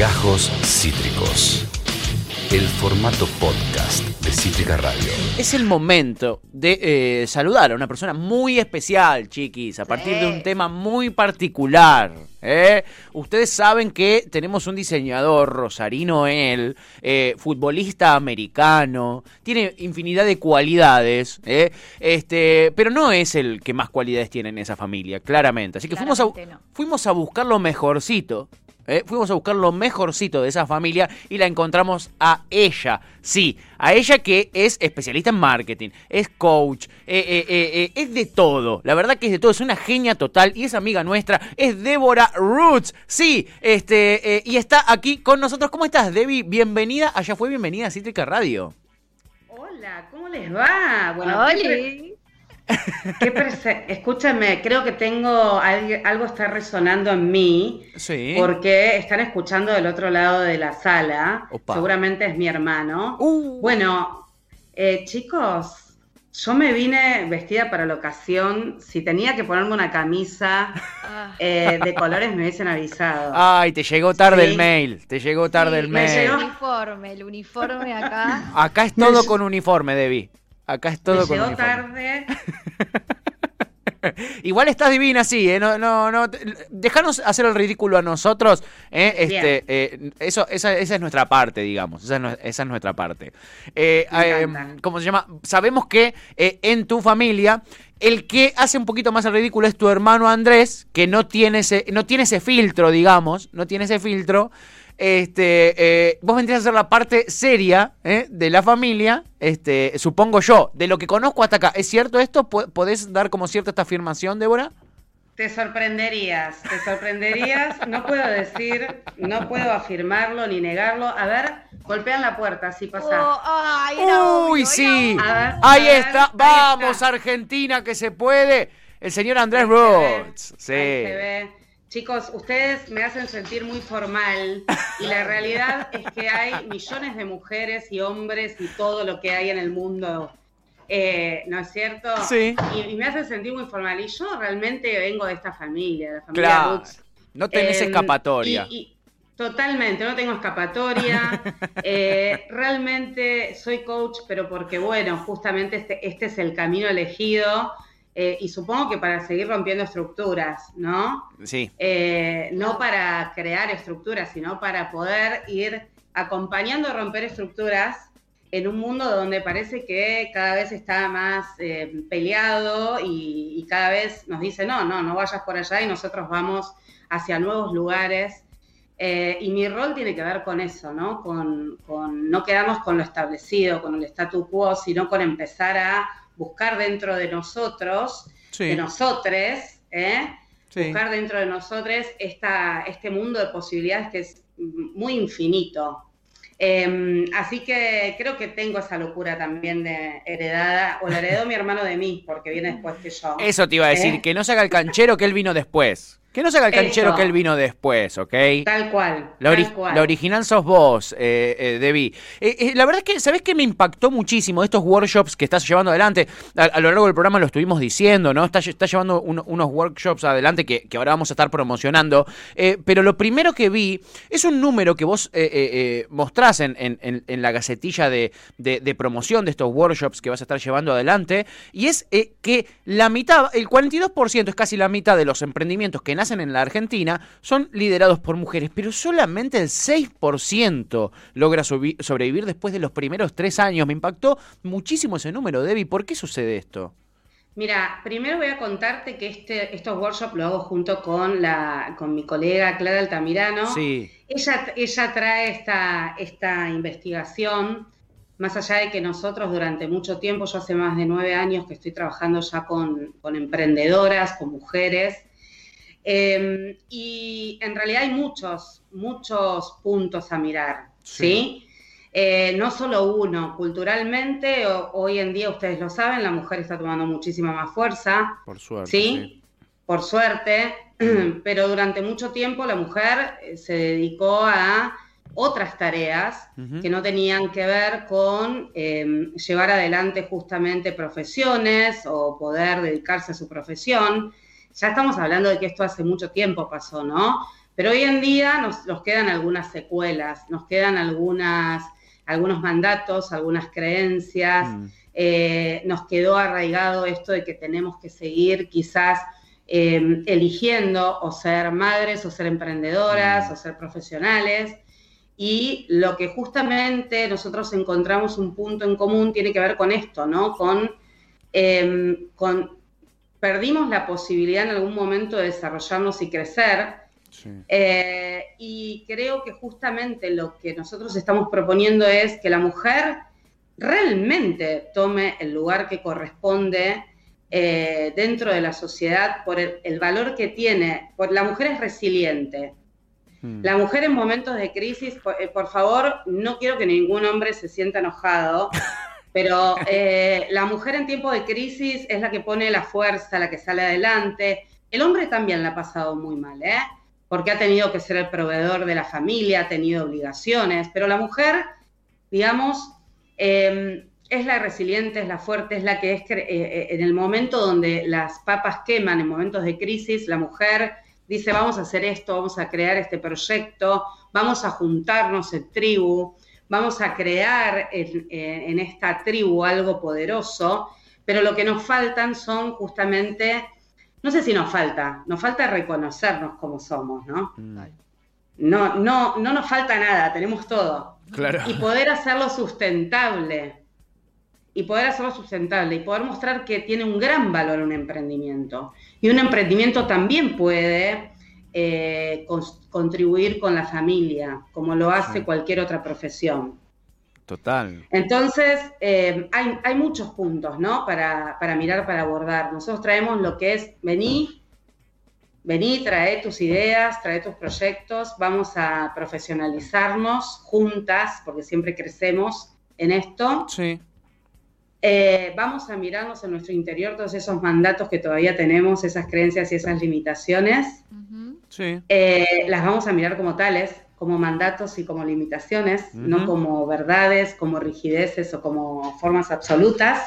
Gajos Cítricos. El formato podcast de Cítrica Radio. Es el momento de eh, saludar a una persona muy especial, chiquis, a partir de un tema muy particular. ¿eh? Ustedes saben que tenemos un diseñador, Rosarino él, eh, futbolista americano, tiene infinidad de cualidades, ¿eh? este, pero no es el que más cualidades tiene en esa familia, claramente. Así que fuimos a, no. fuimos a buscar lo mejorcito. ¿Eh? Fuimos a buscar lo mejorcito de esa familia y la encontramos a ella. Sí, a ella que es especialista en marketing, es coach, eh, eh, eh, eh, es de todo. La verdad que es de todo, es una genia total y es amiga nuestra, es Débora Roots. Sí, este, eh, y está aquí con nosotros. ¿Cómo estás, Debbie? Bienvenida, allá fue bienvenida a Cítrica Radio. Hola, ¿cómo les va? Bueno, Oli. Qué escúchame, creo que tengo al- algo está resonando en mí Sí. porque están escuchando del otro lado de la sala. Opa. Seguramente es mi hermano. Uh. Bueno, eh, chicos, yo me vine vestida para la ocasión. Si tenía que ponerme una camisa Ah, eh, de colores me hubiesen avisado. Ay, te llegó tarde Sí. el mail, te llegó tarde sí, el mail. El llegó. uniforme, el uniforme acá. Acá es todo con uniforme, Debbie. Acá es todo me con tarde. Igual estás divina, sí, ¿eh? No, no, no. Dejanos hacer el ridículo a nosotros, ¿eh? Este, eh, eso, esa, esa es nuestra parte, digamos. Esa es, esa es nuestra parte. Eh. ¿Cómo se llama? Sabemos que en tu familia. El que hace un poquito más el ridículo es tu hermano Andrés, que no tiene ese, no tiene ese filtro, digamos, no tiene ese filtro. Este, eh, vos vendrías a ser la parte seria ¿eh? de la familia, este, supongo yo, de lo que conozco hasta acá. ¿Es cierto esto? ¿Po- ¿Podés dar como cierta esta afirmación, Débora? Te sorprenderías, te sorprenderías. No puedo decir, no puedo afirmarlo ni negarlo. A ver, golpean la puerta, así pasa. Oh, ay, era Uy, sí. A ver, Ahí ver, está. ahí Vamos, está. Argentina, que se puede. El señor Andrés Rhodes. ahí Sí. se ve. Chicos, ustedes me hacen sentir muy formal y la realidad es que hay millones de mujeres y hombres y todo lo que hay en el mundo, eh, ¿no es cierto? Sí. Y, y me hacen sentir muy formal. Y yo realmente vengo de esta familia, de la familia Claro. No tenés Eh, escapatoria. y- y- totalmente, no tengo escapatoria. Eh, realmente soy coach, pero porque, bueno, justamente este, este es el camino elegido. Eh, y supongo que para seguir rompiendo estructuras, ¿no? Sí. Eh, no para crear estructuras, sino para poder ir acompañando a romper estructuras en un mundo donde parece que cada vez está más eh, peleado y, y cada vez nos dice, no, no, no vayas por allá y nosotros vamos hacia nuevos lugares. Y mi rol tiene que ver con eso, ¿no? Con, con no quedarnos con lo establecido, con el statu quo, sino con empezar a buscar dentro de nosotros, Sí. de nosotres, ¿eh? sí. buscar dentro de nosotros esta, este mundo de posibilidades que es muy infinito. Eh, así que creo que tengo esa locura también de heredada, o la heredó mi hermano de mí, porque viene después que yo. Eso te iba a decir, ¿Eh? que no se haga el canchero que él vino después. Que no se haga el canchero Eso. que él vino después, ¿ok? Tal cual. La, ori- tal cual. la original sos vos, eh, eh, Debbie. Eh, eh, la verdad es que, ¿sabés qué me impactó muchísimo estos workshops que estás llevando adelante? A, a lo largo del programa lo estuvimos diciendo, ¿no? Estás está llevando un- unos workshops adelante que, que ahora vamos a estar promocionando. Pero lo primero que vi es un número que vos mostrás en, en- en- en la gacetilla de, de- de promoción de estos workshops que vas a estar llevando adelante. Y es que la mitad, el 42% es casi la mitad de los emprendimientos que nacen en la Argentina son liderados por mujeres, pero solamente el 6% logra sobrevivir después de los primeros tres años. Me impactó muchísimo ese número, Debbie. ¿Por qué sucede esto? Mira, primero voy a contarte que este, estos workshops lo hago junto con, la, con mi colega Clara Altamirano. Sí, Ella, ella trae esta, esta investigación, más allá de que nosotros durante mucho tiempo, yo hace más de nueve años que estoy trabajando ya con, con emprendedoras, con mujeres, eh, y en realidad hay muchos, muchos puntos a mirar, Sí. ¿sí? Eh, no solo uno, culturalmente, o- hoy en día ustedes lo saben, la mujer está tomando muchísima más fuerza, por suerte. ¿sí? Por suerte, pero durante mucho tiempo la mujer eh, se dedicó a otras tareas que no tenían que ver con eh, llevar adelante justamente profesiones o poder dedicarse a su profesión. Ya estamos hablando de que esto hace mucho tiempo pasó, ¿no? Pero hoy en día nos, nos quedan algunas secuelas, nos quedan algunas, algunos mandatos, algunas creencias, Mm. eh, nos quedó arraigado esto de que tenemos que seguir quizás eh, eligiendo o ser madres o ser emprendedoras Mm. o ser profesionales. Y lo que justamente nosotros encontramos un punto en común tiene que ver con esto, ¿no? Con, eh, con perdimos la posibilidad en algún momento de desarrollarnos y crecer. Sí. eh, y creo que justamente lo que nosotros estamos proponiendo es que la mujer realmente tome el lugar que corresponde eh, dentro de la sociedad por el, el valor que tiene. Por, la mujer es resiliente. Mm. La mujer en momentos de crisis, por, eh, por favor, no quiero que ningún hombre se sienta enojado, pero eh, la mujer en tiempo de crisis es la que pone la fuerza, la que sale adelante. El hombre también la ha pasado muy mal, ¿eh? Porque ha tenido que ser el proveedor de la familia, ha tenido obligaciones, pero la mujer, digamos, eh, es la resiliente, es la fuerte, es la que es eh, eh, en el momento donde las papas queman, en momentos de crisis, la mujer dice, vamos a hacer esto, vamos a crear este proyecto, vamos a juntarnos en tribu, vamos a crear en, esta tribu algo poderoso, pero lo que nos faltan son justamente, no sé si nos falta, nos falta reconocernos como somos, ¿no? Mm. No, no, no nos falta nada, tenemos todo Claro. y poder hacerlo sustentable. Y poder hacerlo sustentable y poder mostrar que tiene un gran valor un emprendimiento. Y un emprendimiento también puede eh, cons- contribuir con la familia, como lo hace Sí. cualquier otra profesión. Total. Entonces, eh, hay, hay muchos puntos, ¿no? Para, para mirar, para abordar. Nosotros traemos lo que es, vení, vení, trae tus ideas, trae tus proyectos, vamos a profesionalizarnos juntas, porque siempre crecemos en esto. Sí. Eh, vamos a mirarnos en nuestro interior todos esos mandatos que todavía tenemos, esas creencias y esas limitaciones. Sí. Eh, las vamos a mirar como tales, como mandatos y como limitaciones, no como verdades, como rigideces o como formas absolutas,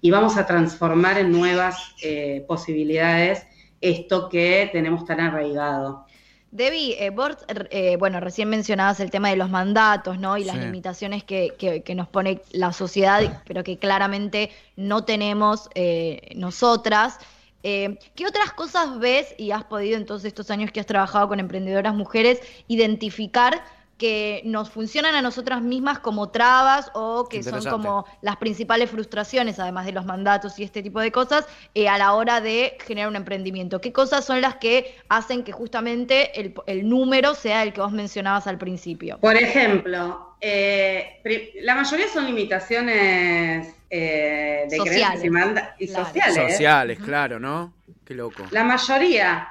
y vamos a transformar en nuevas eh, posibilidades esto que tenemos tan arraigado. Debbie, eh, vos, eh, bueno, recién mencionabas el tema de los mandatos, ¿no? Y las Sí. limitaciones que, que- que nos pone la sociedad, pero que claramente no tenemos eh, nosotras. Eh, ¿Qué otras cosas ves y has podido en todos estos años que has trabajado con emprendedoras mujeres identificar que nos funcionan a nosotras mismas como trabas o que son como las principales frustraciones, además de los mandatos y este tipo de cosas, eh, a la hora de generar un emprendimiento? ¿Qué cosas son las que hacen que justamente el, el número sea el que vos mencionabas al principio? Por ejemplo, eh, la mayoría son limitaciones eh, de Sociales, creencias y, manda- y claro. sociales. Sociales, claro, ¿no? Qué loco. La mayoría,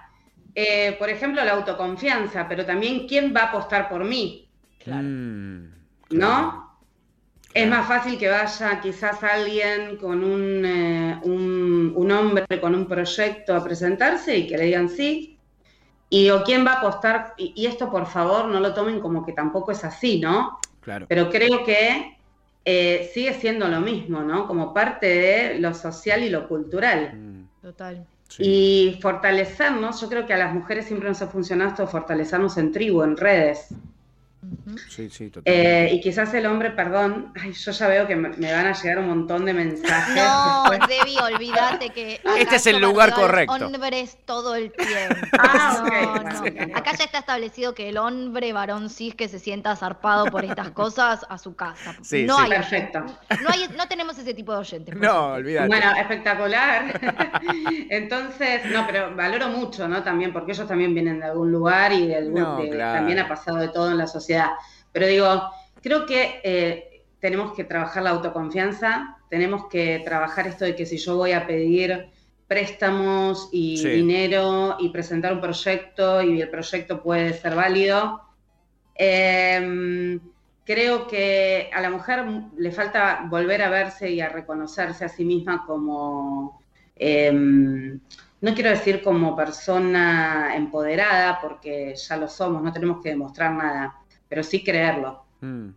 eh, por ejemplo, la autoconfianza, pero también quién va a apostar por mí, Claro. Mm, ¿no? Es más fácil que vaya quizás alguien con un, eh, un, un hombre con un proyecto a presentarse y que le digan sí. Y o quién va a apostar, y, y esto por favor no lo tomen como que tampoco es así, ¿no? Claro. Pero creo que eh, sigue siendo lo mismo, ¿no? Como parte de lo social y lo cultural. Mm, Total. Y fortalecernos, yo creo que a las mujeres siempre nos ha funcionado esto, fortalecernos en tribu, en redes. Ujú. Sí, sí, total. Eh, y quizás el hombre, perdón, ay, yo ya veo que me, me van a llegar un montón de mensajes. No, después. Debbie, olvídate que. Este es el lugar correcto. hombres todo el tiempo. Ah, no, no. Acá ya está establecido que el hombre varón cis que se sienta zarpado por estas cosas a su casa. Sí, no sí. hay Perfecto. No, hay, no tenemos ese tipo de oyentes. No, olvídate. Bueno, espectacular. Entonces, no, pero valoro mucho, ¿no? También, porque ellos también vienen de algún lugar y de algún- No, de- claro. también ha pasado de todo en la sociedad. Pero digo, creo que eh, tenemos que trabajar la autoconfianza, tenemos que trabajar esto de que si yo voy a pedir préstamos y Sí. dinero y presentar un proyecto y el proyecto puede ser válido, eh, creo que a la mujer le falta volver a verse y a reconocerse a sí misma como, eh, no quiero decir como persona empoderada, porque ya lo somos, no tenemos que demostrar nada, pero sí creerlo. Mm.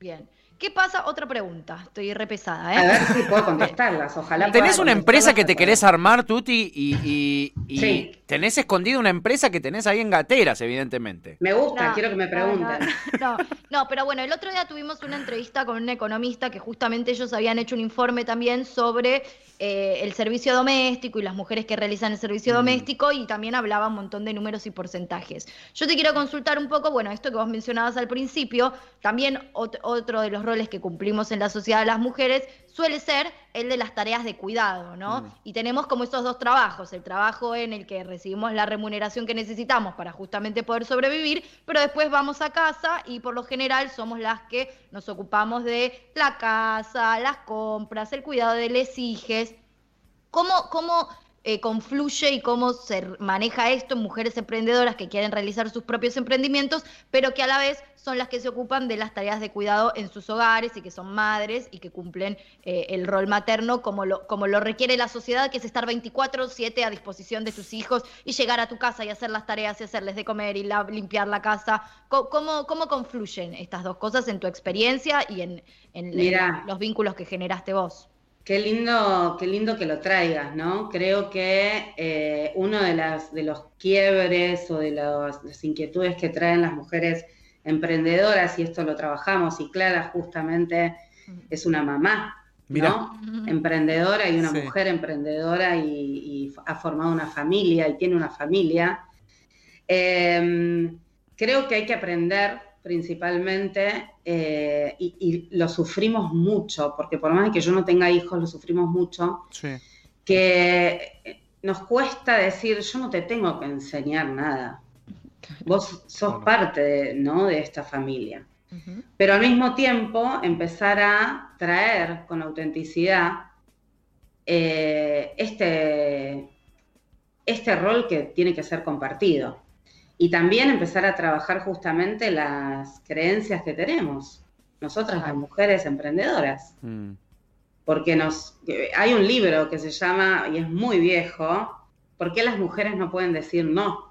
Bien. ¿Qué pasa? Otra pregunta. Estoy repesada, A ¿eh? ver si puedo contestarlas, ojalá. ¿Tenés una empresa que te querés a armar, Tuti? Y, y- y Sí. Tenés escondida una empresa que tenés ahí en gateras, evidentemente. Me gusta, No, quiero que me pregunten. No, no, no, pero bueno, el otro día tuvimos una entrevista con un economista que justamente ellos habían hecho un informe también sobre eh, el servicio doméstico y las mujeres que realizan el servicio Mm. doméstico y también hablaba un montón de números y porcentajes. Yo te quiero consultar un poco, bueno, esto que vos mencionabas al principio, también ot- otro de los roles que cumplimos en la sociedad de las mujeres suele ser el de las tareas de cuidado, ¿no? Mm. Y tenemos como esos dos trabajos, el trabajo en el que recibimos la remuneración que necesitamos para justamente poder sobrevivir, pero después vamos a casa y por lo general somos las que nos ocupamos de la casa, las compras, el cuidado de les hijes. ¿Cómo, cómo eh, confluye y cómo se maneja esto en mujeres emprendedoras que quieren realizar sus propios emprendimientos, pero que a la vez son las que se ocupan de las tareas de cuidado en sus hogares y que son madres y que cumplen eh, el rol materno como lo, como lo requiere la sociedad, que es estar 24/7 a disposición de tus hijos y llegar a tu casa y hacer las tareas y hacerles de comer y la- limpiar la casa. ¿Cómo, ¿Cómo confluyen estas dos cosas en tu experiencia y en, en- los vínculos que generaste vos? Qué lindo, qué lindo que lo traigas, ¿no? Creo que eh, uno de, las, de los quiebres o de los- las inquietudes que traen las mujeres emprendedoras, y esto lo trabajamos, y Clara justamente es una mamá, Mirá. ¿no? Emprendedora y una Sí. mujer emprendedora y, y ha formado una familia y tiene una familia. Eh, creo que hay que aprender principalmente, eh, y, y lo sufrimos mucho, porque por más que yo no tenga hijos, lo sufrimos mucho, Sí. que nos cuesta decir, yo no te tengo que enseñar nada. Vos sos parte de, ¿no? de esta familia. Pero al mismo tiempo empezar a traer con autenticidad eh, este, este rol que tiene que ser compartido. Y también empezar a trabajar justamente las creencias que tenemos, nosotras las mujeres emprendedoras. Mm. Porque nos, hay un libro que se llama, y es muy viejo, ¿Por qué las mujeres no pueden decir no?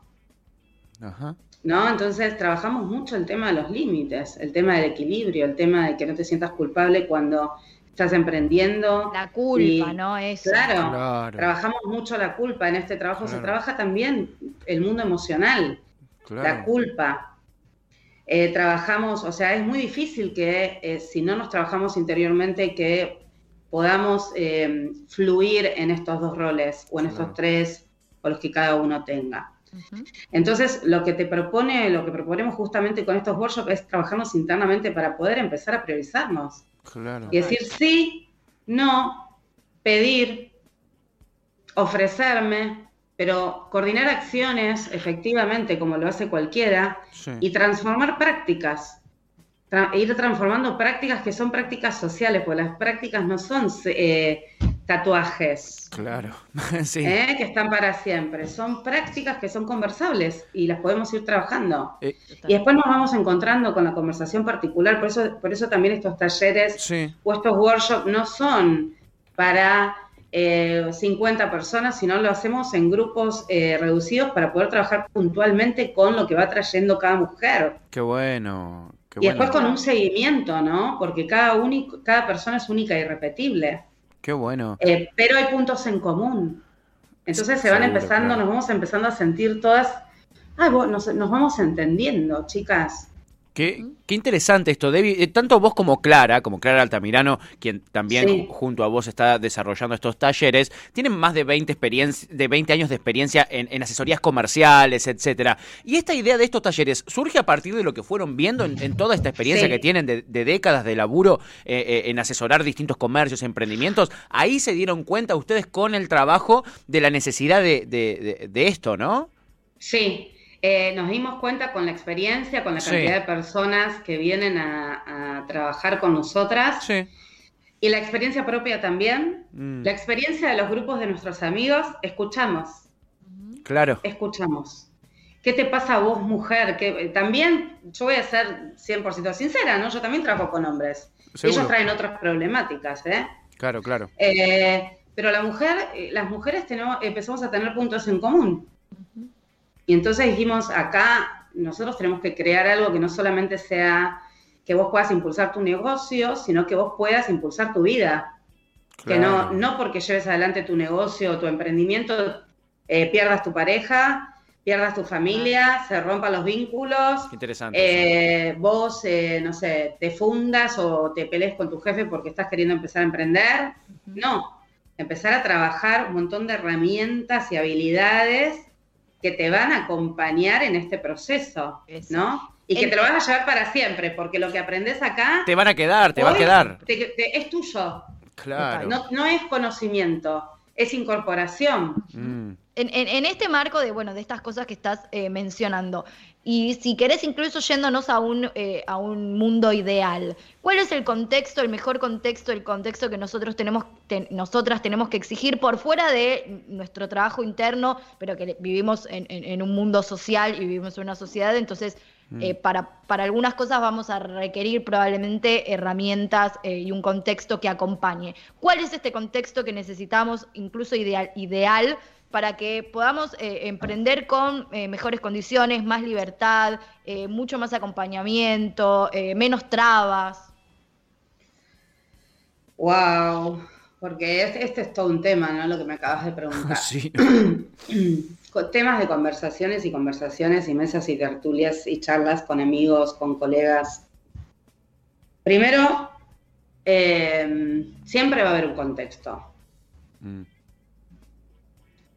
Ajá. ¿no? Entonces trabajamos mucho el tema de los límites, el tema del equilibrio, el tema de que no te sientas culpable cuando estás emprendiendo. La culpa, Y- ¿no? Eso. Claro, Claro. trabajamos mucho la culpa. En este trabajo se trabaja también el mundo emocional, la culpa. Eh, trabajamos, o sea, es muy difícil que eh, si no nos trabajamos interiormente, que podamos eh, fluir en estos dos roles o en Claro. estos tres o los que cada uno tenga. Entonces, lo que te propone, lo que proponemos justamente con estos workshops es trabajarnos internamente para poder empezar a priorizarnos Claro. y decir sí, no, pedir, ofrecerme, pero coordinar acciones efectivamente como lo hace cualquiera Sí. y transformar prácticas. Tra- ir transformando prácticas que son prácticas sociales, porque las prácticas no son eh, tatuajes. Claro. sí. ¿eh? que están para siempre. Son prácticas que son conversables y las podemos ir trabajando. Eh, Y después nos vamos encontrando con la conversación particular, por eso, por eso también estos talleres sí. o estos workshops no son para eh, 50 personas, sino lo hacemos en grupos eh, reducidos para poder trabajar puntualmente con lo que va trayendo cada mujer. Qué bueno. Qué y después bueno. con un seguimiento, ¿no? Porque cada, único, cada persona es única e irrepetible. Qué bueno. Eh, pero hay puntos en común. Entonces se van Seguro, empezando, claro. nos vamos empezando a sentir todas, ah, vos- nos, nos vamos entendiendo, chicas. Qué, qué interesante esto, Debbie. Eh, Tanto vos como Clara, como Clara Altamirano, quien también Sí. junto a vos está desarrollando estos talleres, tienen más de 20, experien- de 20 años de experiencia en, en asesorías comerciales, etcétera. Y esta idea de estos talleres surge a partir de lo que fueron viendo en, en toda esta experiencia Sí. que tienen de, de décadas de laburo eh, eh, en asesorar distintos comercios, emprendimientos. Ahí se dieron cuenta ustedes con el trabajo de la necesidad de, de- de- de esto, ¿no? Sí, eh, nos dimos cuenta con la experiencia, con la Sí. cantidad de personas que vienen a, a trabajar con nosotras Sí. y la experiencia propia también. Mm, La experiencia de los grupos de nuestros amigos, escuchamos, claro. escuchamos. ¿Qué te pasa a vos, mujer? Que eh, también, yo voy a ser 100% sincera, ¿no? Yo también trabajo con hombres. Seguro. Ellos traen otras problemáticas, ¿eh? Claro, claro. Eh, pero la mujer, las mujeres tenemos, empezamos a tener puntos en común. Y entonces dijimos, acá nosotros tenemos que crear algo que no solamente sea que vos puedas impulsar tu negocio, sino que vos puedas impulsar tu vida. Que no, no porque lleves adelante tu negocio o tu emprendimiento eh, pierdas tu pareja, pierdas tu familia, se rompan los vínculos. Interesante. Eh, vos, eh, no sé, te fundas o te pelees con tu jefe porque estás queriendo empezar a emprender. No, empezar a trabajar un montón de herramientas y habilidades que te van a acompañar en este proceso, ¿no? Y que te lo vas a llevar para siempre, porque lo que aprendes acá... Te van a quedar, te va a quedar. es tuyo. Claro. No, no es conocimiento, es incorporación. Mm. En, este marco de, bueno, de estas cosas que estás eh, mencionando, y si querés incluso yéndonos a un, eh, a un mundo ideal, ¿cuál es el contexto, el mejor contexto, el contexto que nosotros tenemos, nosotras tenemos que exigir por fuera de nuestro trabajo interno, pero que vivimos en, un mundo social y vivimos en una sociedad, entonces mm. eh, para, para algunas cosas vamos a requerir probablemente herramientas y un contexto que acompañe. ¿Cuál es este contexto que necesitamos, incluso ideal, ideal para que podamos eh, emprender con eh, mejores condiciones, más libertad, eh, mucho más acompañamiento, menos trabas. Wow, porque este, este, es todo un tema, ¿no? Lo que me acabas de preguntar. Sí. Temas de conversaciones y conversaciones y mesas y tertulias y charlas con amigos, con colegas. Primero, siempre va a haber un contexto. Mm.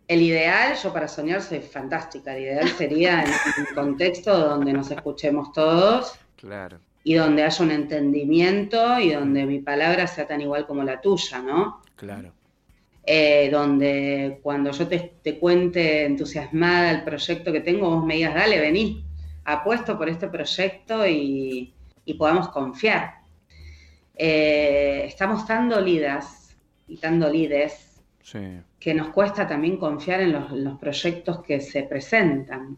El ideal, yo para soñar soy fantástica, el ideal sería en un contexto donde nos escuchemos todos. Claro. Y donde haya un entendimiento y donde mi palabra sea tan igual como la tuya, ¿no? Claro. Eh, donde cuando yo te, cuente entusiasmada el proyecto que tengo, vos me digas, dale, vení, apuesto por este proyecto y, podamos confiar. Eh, estamos tan dolidas y tan dolides sí que nos cuesta también confiar en los, proyectos que se presentan.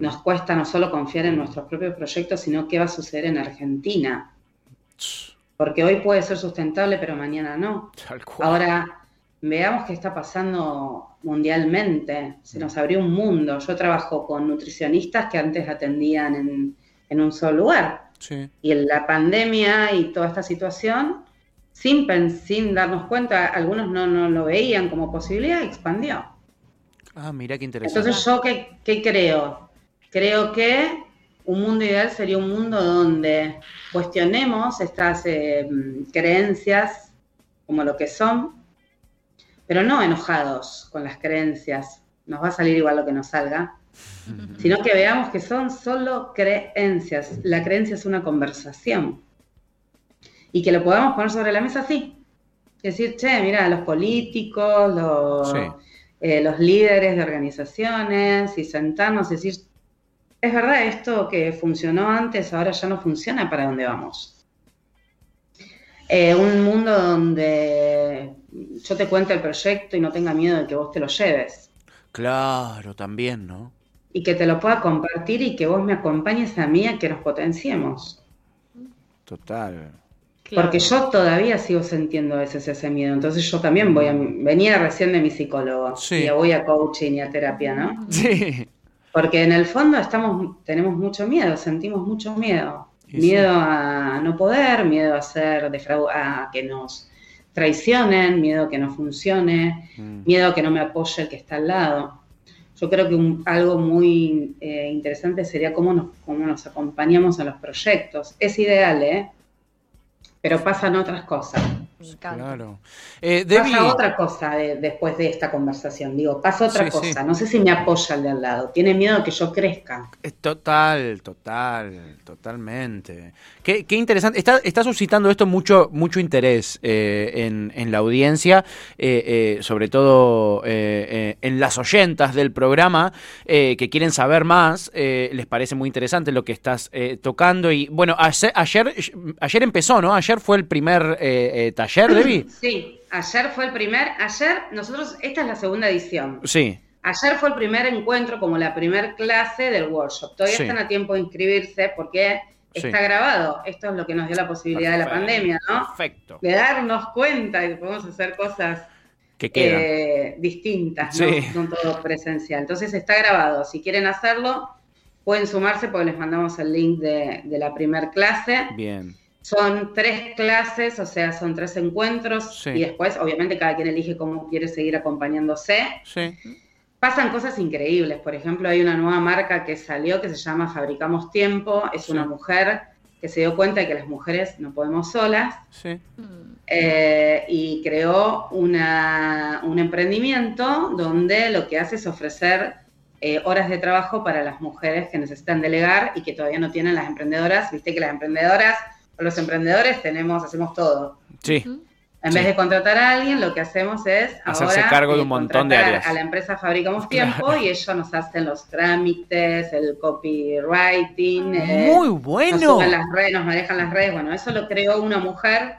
Nos cuesta no solo confiar en nuestros propios proyectos, sino qué va a suceder en Argentina. Porque hoy puede ser sustentable, pero mañana no. Ahora, veamos qué está pasando mundialmente. Se nos abrió un mundo. Yo trabajo con nutricionistas que antes atendían en, en un solo lugar. Y en la pandemia y toda esta situación sin, sin darnos cuenta, algunos no, no lo veían como posibilidad, expandió. Ah, mira qué interesante. Entonces, ¿yo qué, creo? Creo que un mundo ideal sería un mundo donde cuestionemos estas eh, creencias como lo que son, pero no enojados con las creencias, nos va a salir igual lo que nos salga, sino que veamos que son solo creencias. La creencia es una conversación y que lo podamos poner sobre la mesa así. Decir, che, mira, los políticos, los, eh, los líderes de organizaciones, y sentarnos y decir, es verdad, esto que funcionó antes ahora ya no funciona para dónde vamos. Eh, un mundo donde yo te cuente el proyecto y no tenga miedo de que vos te lo lleves. Claro, también, ¿no? Y que te lo pueda compartir y que vos me acompañes a mí a que nos potenciemos. Total. Porque yo todavía sigo sintiendo a veces ese miedo. Entonces yo también voy a... Venía recién de mi psicólogo. Y voy a coaching y a terapia, ¿no? Sí. Porque en el fondo estamos, tenemos mucho miedo, sentimos mucho miedo. miedo a no poder, miedo a ser a que nos traicionen, miedo a que no funcione, mm. miedo a que no me apoye el que está al lado. Yo creo que algo muy eh, interesante sería cómo nos, cómo nos acompañamos a los proyectos. Es ideal, ¿eh? Pero pasan otras cosas. Claro. Eh, pasa otra cosa después de esta conversación. Digo, pasa otra cosa. No sé si me apoya el de al lado. Tiene miedo de que yo crezca. Total, total, totalmente. Qué, interesante. Está, está, suscitando esto mucho, mucho interés eh, en, la audiencia, eh, sobre todo en las oyentas del programa, que quieren saber más. les parece muy interesante lo que estás tocando. Y bueno, ayer, ayer, empezó, ¿no? Ayer fue el primer taller ayer, Debbie? Sí, ayer fue el primer, ayer nosotros, esta es la segunda edición. Sí. Ayer fue el primer encuentro, como la primer clase del workshop. Todavía están a tiempo de inscribirse porque está grabado. Esto es lo que nos dio la posibilidad de la pandemia, ¿no? Perfecto. De darnos cuenta de que podemos hacer cosas que eh, distintas, ¿no? todo presencial. Entonces está grabado. Si quieren hacerlo, pueden sumarse porque les mandamos el link de, de la primer clase. Bien. Son tres clases, o sea, son tres encuentros y después, obviamente, cada quien elige cómo quiere seguir acompañándose. Sí. pasan cosas increíbles. Por ejemplo, hay una nueva marca que salió que se llama Fabricamos Tiempo. Es una mujer que se dio cuenta de que las mujeres no podemos solas Sí. eh, y creó una- un emprendimiento donde lo que hace es ofrecer eh, horas de trabajo para las mujeres que necesitan delegar y que todavía no tienen las emprendedoras. Viste que las emprendedoras los emprendedores tenemos, hacemos todo. Sí. En Sí. vez de contratar a alguien, lo que hacemos es Hacerse ahora, cargo de eh, un montón de contratar áreas. A la empresa Fabricamos Tiempo y ellos nos hacen los trámites, el copywriting. eh, Muy nos, bueno. suben las redes, nos manejan las redes. Bueno, eso lo creó una mujer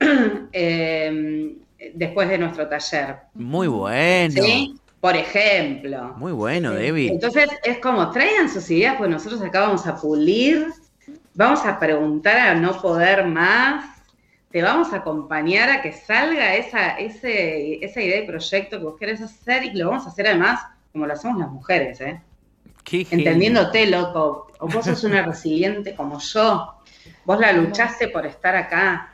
eh, después de nuestro taller. Muy bueno. ¿Sí? Por ejemplo. Muy bueno, Debbie. Entonces es como, traigan sus ideas, pues nosotros acá vamos a pulir, vamos a preguntar a no poder más, te vamos a acompañar a que salga esa, ese, esa idea de proyecto que vos querés hacer y lo vamos a hacer además como lo hacemos las mujeres, ¿eh? Qué. Entendiéndote, loco. O vos sos una resiliente como yo. Vos la luchaste por estar acá.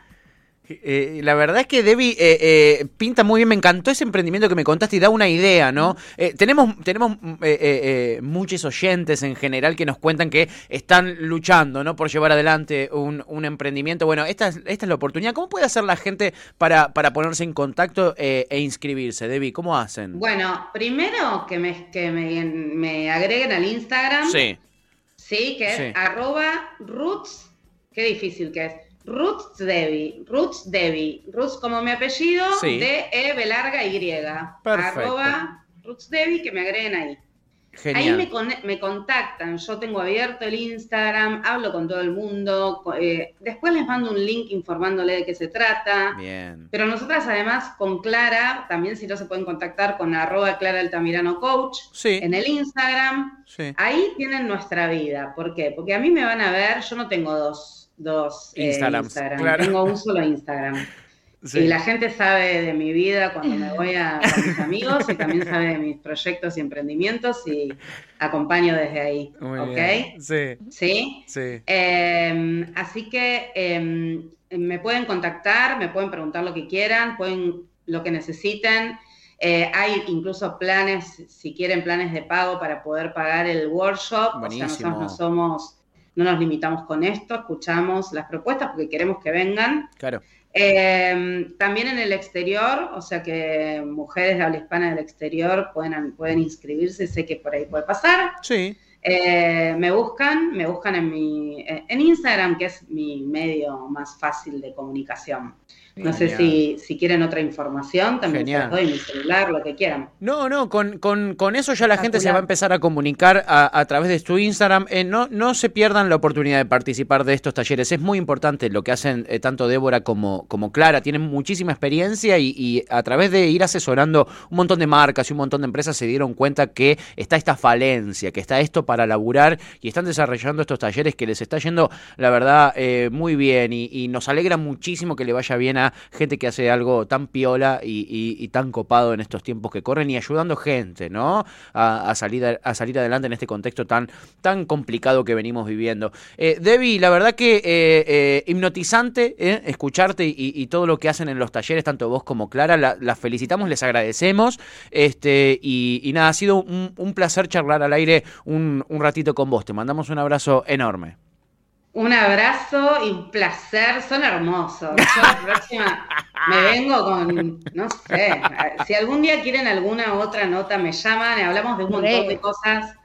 Eh, la verdad es que Debbie eh, eh, pinta muy bien, me encantó ese emprendimiento que me contaste y da una idea, ¿no? Eh, tenemos tenemos eh, eh, muchos oyentes en general que nos cuentan que están luchando, ¿no? Por llevar adelante un, un emprendimiento. Bueno, esta es, esta es la oportunidad. ¿Cómo puede hacer la gente para, para ponerse en contacto eh, e inscribirse, Debbie? ¿Cómo hacen? Bueno, primero que me, que me, me agreguen al Instagram. Sí, Sí, que es Sí. arroba roots, qué difícil que es. Roots Debbie, Roots Debbie, Roots como mi apellido, Sí. D-E, B larga, Y. Perfecto. Arroba Roots Debbie, que me agreguen ahí. genial. Ahí me, con- me contactan, yo tengo abierto el Instagram, hablo con todo el mundo, eh, después les mando un link informándole de qué se trata. Bien. Pero nosotras además con Clara, también si no se pueden contactar con arroba Clara Altamirano Coach Sí, en el Instagram. sí. Ahí tienen nuestra vida. ¿Por qué? Porque a mí me van a ver, yo no tengo dos, dos eh, Instagram, claro. tengo un solo Instagram. sí. Y la gente sabe de mi vida cuando me voy a, mis amigos y también sabe de mis proyectos y emprendimientos y acompaño desde ahí. Muy ¿Ok? bien. Sí, ¿Sí? sí. Eh, así que eh, me pueden contactar, me pueden preguntar lo que quieran, pueden lo que necesiten. Eh, hay incluso planes, si quieren planes de pago para poder pagar el workshop. O Buenísimo. sea, nosotros no somos, no nos limitamos con esto, escuchamos las propuestas porque queremos que vengan. Claro. Eh, también en el exterior, o sea que mujeres de habla hispana del exterior pueden, pueden inscribirse, sé que por ahí puede pasar. Sí. Eh, me buscan, me buscan en mi en Instagram, que es mi medio más fácil de comunicación. No sé si, si quieren otra información, también las doy mi celular, lo que quieran. No, no, con, con, con eso ya la gente se va a empezar a comunicar a, a través de tu Instagram. Eh, no, no se pierdan la oportunidad de participar de estos talleres. Es muy importante lo que hacen eh, tanto Débora como, como Clara. Tienen muchísima experiencia y, y a través de ir asesorando un montón de marcas y un montón de empresas se dieron cuenta que está esta falencia, que está esto para laburar y están desarrollando estos talleres que les está yendo, la verdad, eh, muy bien y, y nos alegra muchísimo que le vaya bien a gente que hace algo tan piola y, tan copado en estos tiempos que corren y ayudando gente, ¿no? A, salir, a, salir adelante en este contexto tan, tan complicado que venimos viviendo. Eh, Debbie, la verdad que eh, eh, hipnotizante eh, escucharte y, todo lo que hacen en los talleres, tanto vos como Clara, la- las felicitamos, les agradecemos. Este, y, nada, ha sido un, placer charlar al aire un ratito con vos. Te mandamos un abrazo enorme. Un abrazo y un placer, son hermosos. Yo la próxima me vengo con, no sé, si algún día quieren alguna otra nota, me llaman, hablamos de un montón de cosas.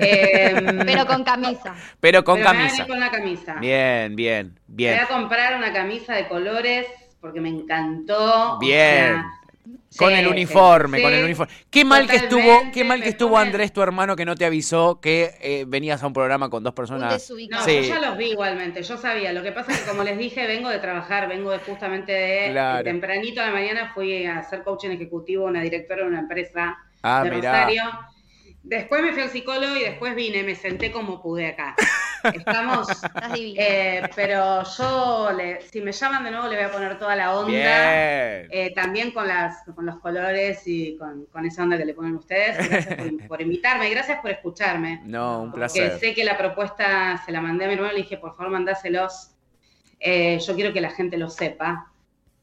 Em, Pero con camisa. Pero con pero camisa. ir con la camisa. Bien, bien, bien. voy a comprar una camisa de colores porque me encantó. o Bien. Con sí, el uniforme, sí. con el uniforme. Qué mal que estuvo, qué mal que estuvo Andrés, tu hermano, que no te avisó que eh, venías a un programa con dos personas. No, Sí. yo ya los vi igualmente, yo sabía. Lo que pasa es que, como les dije, vengo de trabajar, vengo de justamente de Claro. tempranito de la mañana fui a hacer coaching ejecutivo, una directora de una empresa Ah, de mirá. Rosario. Después me fui al psicólogo y después vine, me senté como pude acá. Estamos, eh, pero yo, le- si me llaman de nuevo, le voy a poner toda la onda. Bien. Eh, también con, las, con los colores y con, con esa onda que le ponen ustedes. Gracias por, por invitarme y gracias por escucharme. No, un Porque placer. sé que la propuesta se la mandé a mi hermano y le dije, por favor, mandáselos. Eh, yo quiero que la gente lo sepa.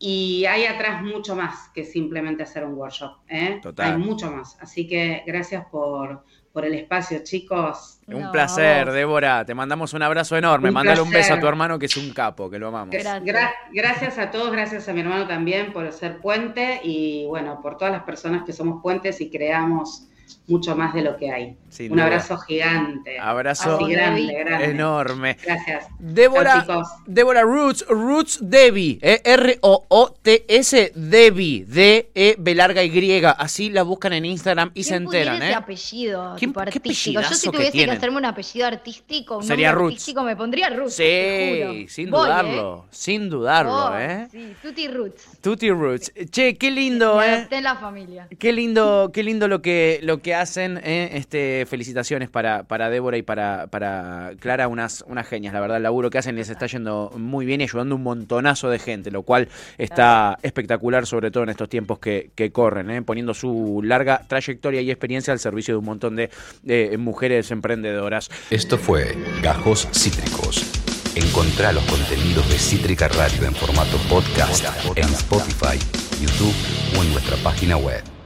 Y hay atrás mucho más que simplemente hacer un workshop. ¿eh? Total. Hay mucho más. Así que gracias por, por el espacio, chicos. Un No, placer. Débora. Te mandamos un abrazo enorme. Un Mándale un beso a tu hermano que es un capo, que lo amamos. Gracias. Gra- gracias a todos, gracias a mi hermano también por ser puente y bueno, por todas las personas que somos puentes y creamos mucho más de lo que hay. Sin Un duda. abrazo gigante. Abrazo Así grande, enorme. Gracias. Débora. Débora Roots, Roots Debbie, eh, R-O-O-T-S, Debbie, D-E, B larga Y. Así la buscan en Instagram y se ¿Quién pudiera enteran, ¿eh? apellido ¿Quién- tipo qué artístico? Yo si tuviese que, hacerme un apellido artístico, un Sería Roots. artístico, me pondría Roots. te Sí, juro. sin Voy, dudarlo, sin dudarlo, Voy, ¿eh? Sí, Tutti Roots. Tutti Roots. Che, qué lindo, Me ¿eh? en la familia. Qué lindo, qué lindo lo que, lo que hacen. ¿eh? Este, felicitaciones para, para Débora y para, para Clara, unas, unas genias. La verdad, el laburo que hacen les está yendo muy bien y ayudando un montonazo de gente, lo cual está espectacular, sobre todo en estos tiempos que, que corren, ¿eh? poniendo su larga trayectoria y experiencia al servicio de un montón de, de mujeres emprendedoras. Esto fue Gajos Cítricos. Encontrá los contenidos de Cítrica Radio en formato podcast en Spotify, YouTube o en nuestra página web.